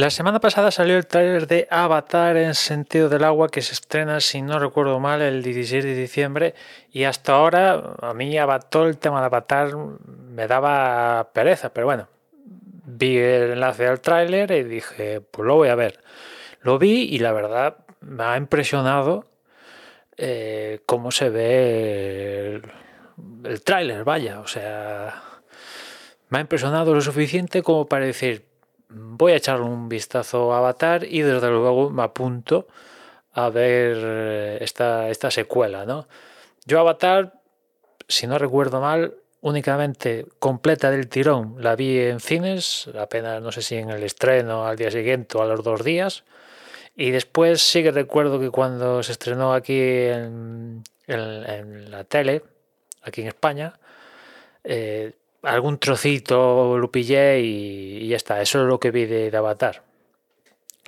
La semana pasada salió el tráiler de Avatar en sentido del agua que se estrena, si no recuerdo mal, el 16 de diciembre y hasta ahora a mí todo el tema de Avatar me daba pereza, pero bueno, vi el enlace al tráiler y dije, pues lo voy a ver. Lo vi y la verdad me ha impresionado eh, cómo se ve el, el tráiler, vaya, o sea, me ha impresionado lo suficiente como para decir, voy a echar un vistazo a Avatar y desde luego me apunto a ver eh, esta, esta secuela, ¿no? Yo Avatar, si no recuerdo mal, únicamente completa del tirón la vi en cines, apenas no sé si en el estreno al día siguiente o a los dos días. Y después sí que recuerdo que cuando se estrenó aquí en, la tele, aquí en España, eh, algún trocito lo pillé y, ya está. Eso es lo que vi de, Avatar.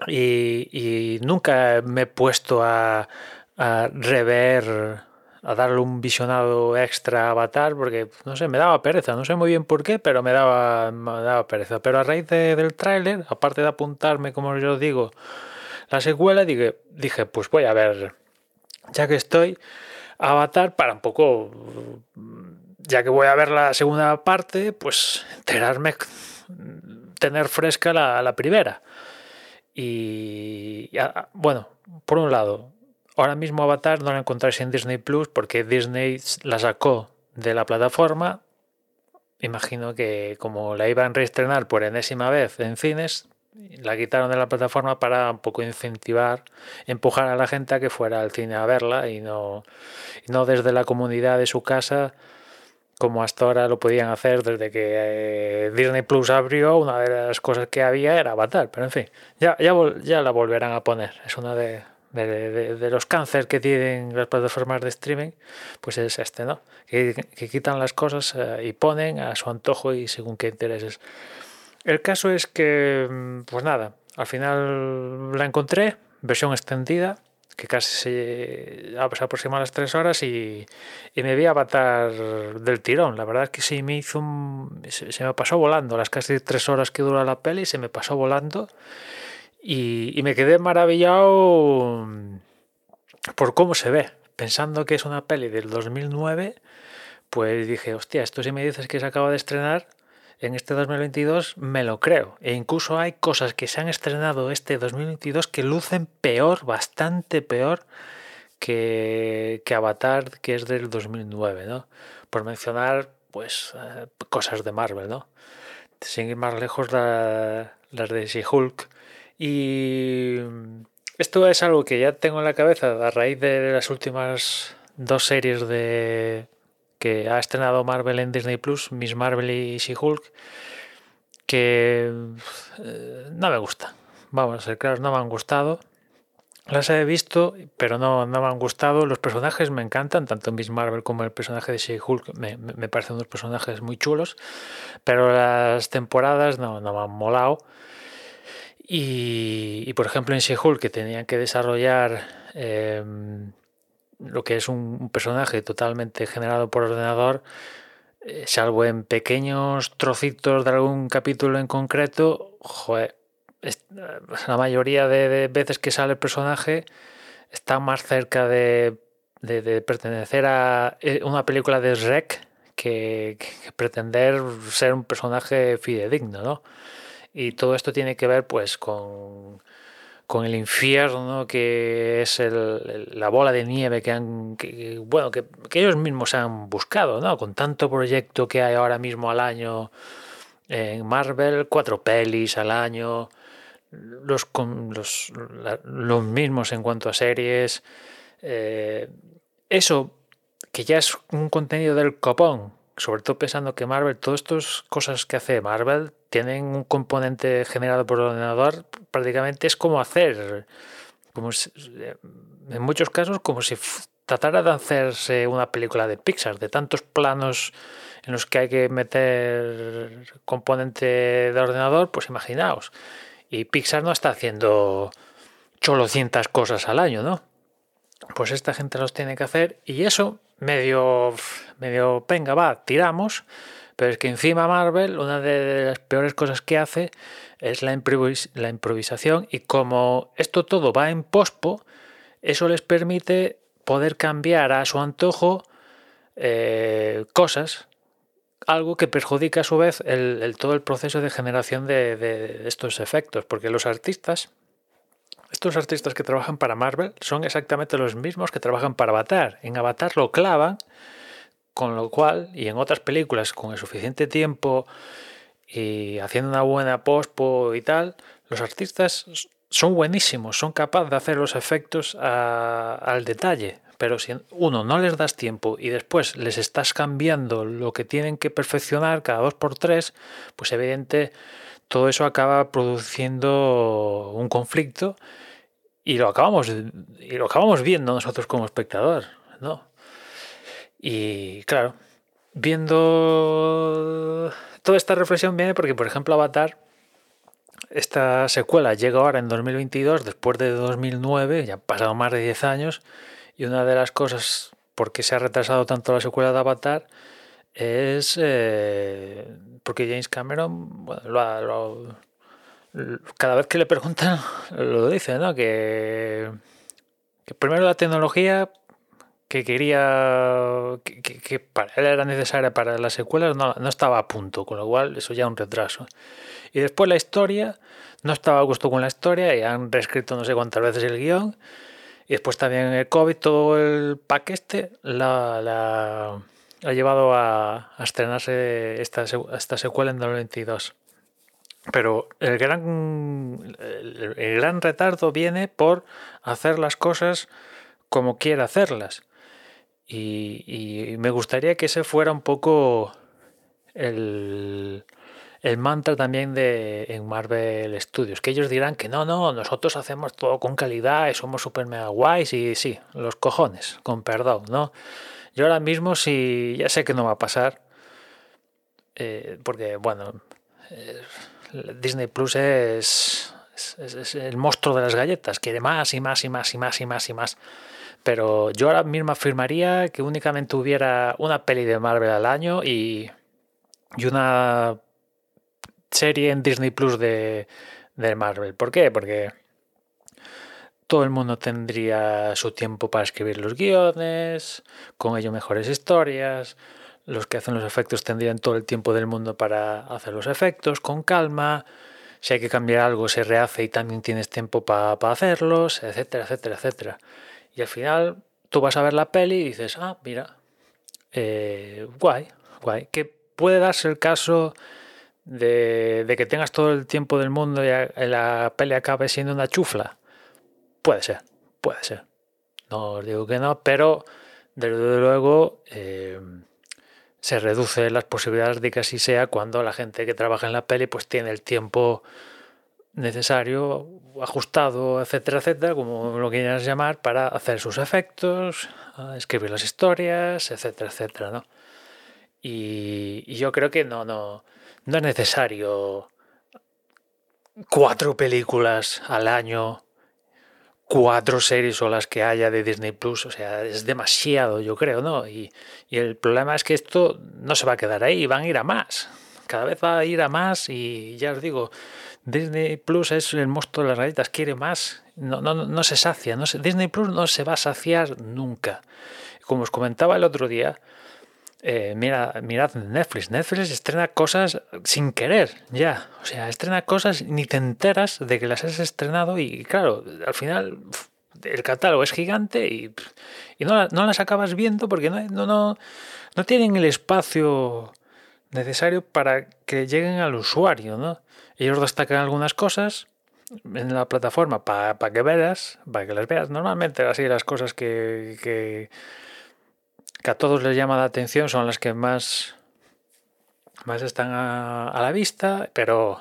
Y, nunca me he puesto a, rever, a darle un visionado extra a Avatar, porque no sé, me daba pereza. No sé muy bien por qué, pero me daba, me daba pereza. Pero a raíz del tráiler, aparte de apuntarme, como yo digo, la secuela, dije, dije, pues voy a ver, ya que estoy, Avatar para un poco ya que voy a ver la segunda parte, pues enterarme, tener fresca la, primera. Y bueno, por un lado, ahora mismo Avatar no la encontráis en Disney Plus porque Disney la sacó de la plataforma. Imagino que como la iban a reestrenar por enésima vez en cines, la quitaron de la plataforma para un poco incentivar, empujar a la gente a que fuera al cine a verla y no, y no desde la comunidad de su casa como hasta ahora lo podían hacer desde que eh, Disney Plus abrió, una de las cosas que había era Avatar, pero en fin, ya, ya, ya la volverán a poner. Es una de, de, los cánceres que tienen las plataformas de streaming, pues es este, ¿no? Que, quitan las cosas eh, y ponen a su antojo y según qué intereses. El caso es que, mm, pues nada, al final la encontré, versión extendida, que casi se, aproxima a las tres horas y, me vi Avatar del tirón. La verdad es que sí me hizo se, me pasó volando las casi tres horas que dura la peli, se me pasó volando y, me quedé maravillado por cómo se ve. Pensando que es una peli del 2009, pues dije, hostia, esto si me dices que se acaba de estrenar, en este 2022 me lo creo. E incluso hay cosas que se han estrenado este 2022 que lucen peor, bastante peor que, que Avatar, que es del 2009, ¿no? Por mencionar, pues, eh, cosas de Marvel, ¿no? Sin ir más lejos, las de She-Hulk. Y esto es algo que ya tengo en la cabeza a raíz de las últimas dos series de, que ha estrenado Marvel en Disney Plus, Miss Marvel y She-Hulk, que eh, no me gusta. Vamos a ser claros, no me han gustado. Las he visto, pero no, no me han gustado. Los personajes me encantan, tanto Miss Marvel como el personaje de She-Hulk me, me, parecen unos personajes muy chulos, pero las temporadas no, no me han molado. Y, por ejemplo en She-Hulk, que tenían que desarrollar em, lo que es un, personaje totalmente generado por ordenador, eh, salvo en pequeños trocitos de algún capítulo en concreto, joder, la mayoría de, veces que sale el personaje está más cerca de, pertenecer a eh, una película de Shrek que, que, pretender ser un personaje fidedigno, ¿no? Y todo esto tiene que ver pues con con el infierno que es la bola de nieve que han bueno que, ellos mismos han buscado no con tanto proyecto que hay ahora mismo al año en Marvel cuatro pelis al año los los, los mismos en cuanto a series eh, eso que ya es un contenido del copón sobre todo pensando que Marvel, todas estas cosas que hace Marvel tienen un componente generado por ordenador, prácticamente es como hacer, como en muchos casos, como si tratara de hacerse una película de Pixar, de tantos planos en los que hay que meter componente de ordenador, pues imaginaos. Y Pixar no está haciendo cholocientas cosas al año, ¿no? Pues esta gente los tiene que hacer y eso medio, medio, venga, va, tiramos, Pero es que encima Marvel, una de las peores cosas que hace es la, la improvisación y como esto todo va en pospo, eso les permite poder cambiar a su antojo eh, cosas, algo que perjudica a su vez el, todo el proceso de generación de, estos efectos, porque los artistas, estos artistas que trabajan para Marvel son exactamente los mismos que trabajan para Avatar. En Avatar lo clavan, con lo cual, y en otras películas con el suficiente tiempo y haciendo una buena pospo y tal, los artistas son buenísimos, son capaces de hacer los efectos al detalle, pero si uno no les das tiempo y después les estás cambiando lo que tienen que perfeccionar cada dos por tres, pues evidente todo eso acaba produciendo un conflicto y lo acabamos y lo acabamos viendo nosotros como espectador, ¿no? Y claro, viendo toda esta reflexión viene porque, por ejemplo, Avatar esta secuela llega ahora en 2022, después de 2009, ya han pasado más de 10 años, y una de las cosas por qué se ha retrasado tanto la secuela de Avatar es eh, porque James Cameron, cada vez que le preguntan, lo dice, ¿no? Que, primero la tecnología que quería, que, para era necesaria para las secuelas, no, estaba a punto, con lo cual eso ya un retraso. Y después la historia, no estaba a gusto con la historia y han reescrito no sé cuántas veces el guion. Y después también el COVID, todo el pack este, la, ha llevado a, estrenarse esta, esta secuela en 2022. Pero el gran, el, gran retardo viene por hacer las cosas como quiere hacerlas. Y, y, me gustaría que ese fuera un poco el, el mantra también de en Marvel Studios, que ellos dirán que no, no, nosotros hacemos todo con calidad y somos super mega guays y sí, los cojones, con perdón, ¿no? Yo ahora mismo sí, ya sé que no va a pasar, eh, porque bueno, eh, Disney Plus es, el monstruo de las galletas, quiere más y más y más y más y más y más. Pero yo ahora mismo afirmaría que únicamente hubiera una peli de Marvel al año y, y una serie en Disney Plus de, Marvel. ¿Por qué? Porque todo el mundo tendría su tiempo para escribir los guiones, con ello mejores historias, los que hacen los efectos tendrían todo el tiempo del mundo para hacer los efectos con calma, si hay que cambiar algo se rehace y también tienes tiempo para hacerlos, etcétera, etcétera, etcétera. Y al final tú vas a ver la peli y dices, ah, mira, eh, guay, guay, que puede darse el caso de, que tengas todo el tiempo del mundo y la pelea acabe siendo una chufla. Puede ser, puede ser. No os digo que no, pero desde luego eh, se reduce las posibilidades de que así sea cuando la gente que trabaja en la peli pues tiene el tiempo necesario, ajustado, etcétera, etcétera, como lo quieras llamar, para hacer sus efectos, escribir las historias, etcétera, etcétera, ¿no? Y, y yo creo que no, no, no es necesario cuatro películas al año, cuatro series o las que haya de Disney Plus. O sea, es demasiado, yo creo, ¿no? Y, el problema es que esto no se va a quedar ahí, van a ir a más. Cada vez va a ir a más y ya os digo, Disney Plus es el monstruo de las rayitas, quiere más, no, no, no se sacia. No Disney Plus no se va a saciar nunca. Como os comentaba el otro día, eh, mira, mirad Netflix. Netflix estrena cosas sin querer, ya. O sea, estrena cosas ni te enteras de que las has estrenado y claro, al final el catálogo es gigante y, no, las acabas viendo porque no, tienen el espacio necesario para que lleguen al usuario, ¿no? Ellos destacan algunas cosas en la plataforma para que veas, para que las veas. Normalmente así las cosas que a todos les llama la atención, son las que más, más están a, la vista, pero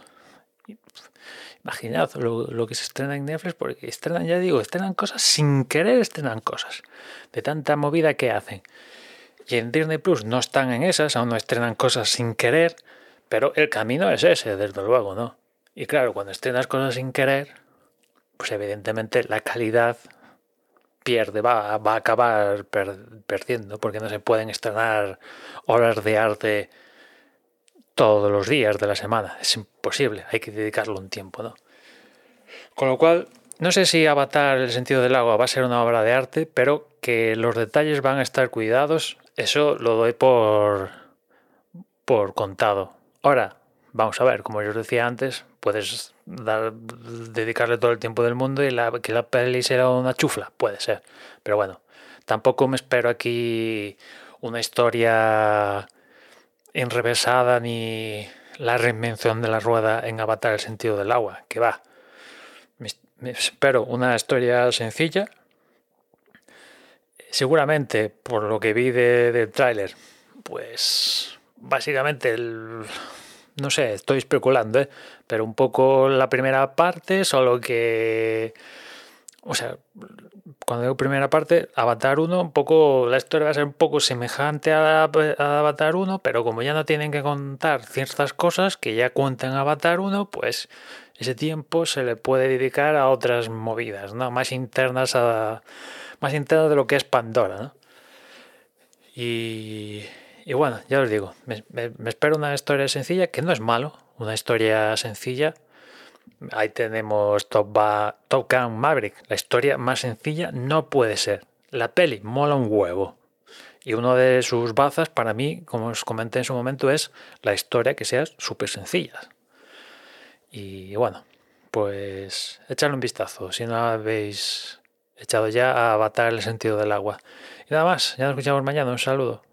imaginad lo, que se estrena en Netflix, porque estrenan, ya digo, estrenan cosas sin querer, estrenan cosas, de tanta movida que hacen. Y en Disney Plus no están en esas, aún no estrenan cosas sin querer, pero el camino es ese, desde luego, ¿no? Y claro, cuando estrenas cosas sin querer, pues evidentemente la calidad pierde, va, va a acabar perdiendo, porque no se pueden estrenar horas de arte todos los días de la semana. Es imposible, hay que dedicarle un tiempo, ¿no? Con lo cual, no sé si Avatar el sentido del agua va a ser una obra de arte, pero que los detalles van a estar cuidados, eso lo doy por, por contado. Ahora, vamos a ver, como yo os decía antes, puedes dedicarle todo el tiempo del mundo y la, que la peli será una chufla, puede ser. Pero bueno, tampoco me espero aquí una historia enrevesada ni la reinvención de la rueda en Avatar el sentido del agua, que va. Me espero una historia sencilla. Seguramente, por lo que vi de, del tráiler, pues básicamente el, no sé, estoy especulando, ¿eh? pero un poco la primera parte, solo que, o sea, cuando digo primera parte, Avatar 1, un poco, la historia va a ser un poco semejante a, a, Avatar 1, pero como ya no tienen que contar ciertas cosas que ya cuentan Avatar 1, pues ese tiempo se le puede dedicar a otras movidas, ¿no? Más internas a, más internas de lo que es Pandora, ¿no? Y, y bueno, ya os digo, me, espero una historia sencilla, que no es malo, una historia sencilla. Ahí tenemos Top, ba Top Gun Maverick. La historia más sencilla no puede ser. La peli mola un huevo. Y uno de sus bazas, para mí, como os comenté en su momento, es la historia que sea súper sencilla. Y bueno, pues echarle un vistazo si no habéis echado ya a Avatar el sentido del agua. Y nada más, ya nos escuchamos mañana. Un saludo.